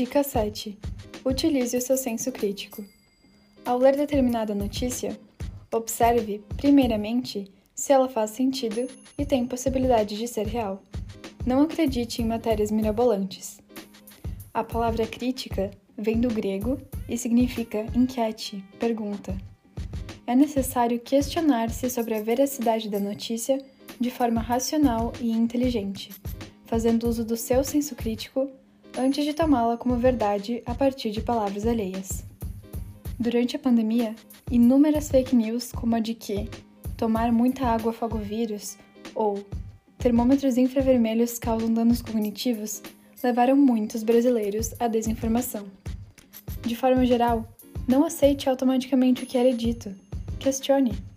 Dica 7. Utilize o seu senso crítico. Ao ler determinada notícia, observe, primeiramente, se ela faz sentido e tem possibilidade de ser real. Não acredite em matérias mirabolantes. A palavra crítica vem do grego e significa inquiete, pergunta. É necessário questionar-se sobre a veracidade da notícia de forma racional e inteligente, fazendo uso do seu senso crítico antes de tomá-la como verdade a partir de palavras alheias. Durante a pandemia, inúmeras fake news, como a de que tomar muita água afoga o vírus ou termômetros infravermelhos causam danos cognitivos, levaram muitos brasileiros à desinformação. De forma geral, não aceite automaticamente o que é dito. Questione.